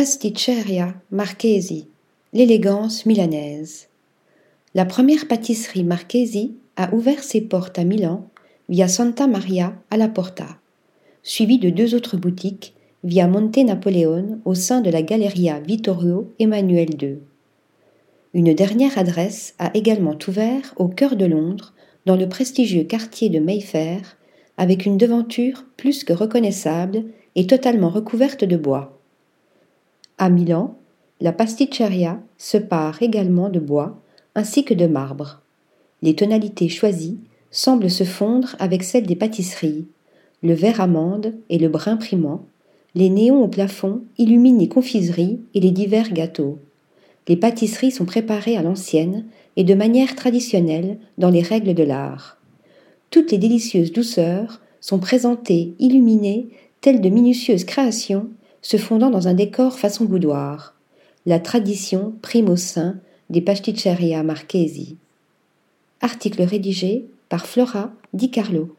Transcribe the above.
Pasticceria Marchesi, l'élégance milanaise. La première pâtisserie Marchesi a ouvert ses portes à Milan via Santa Maria alla Porta, suivie de deux autres boutiques via Monte Napoleone au sein de la Galleria Vittorio Emmanuel II. Une dernière adresse a également ouvert au cœur de Londres, dans le prestigieux quartier de Mayfair, avec une devanture plus que reconnaissable et totalement recouverte de bois. À Milan, la pasticceria se pare également de bois ainsi que de marbre. Les tonalités choisies semblent se fondre avec celles des pâtisseries, le vert amande et le brun primant, les néons au plafond illuminent les confiseries et les divers gâteaux. Les pâtisseries sont préparées à l'ancienne et de manière traditionnelle dans les règles de l'art. Toutes les délicieuses douceurs sont présentées illuminées telles de minutieuses créations se fondant dans un décor façon boudoir. La tradition prime au sein des pasticceria marchesi. Article rédigé par Flora Di Carlo.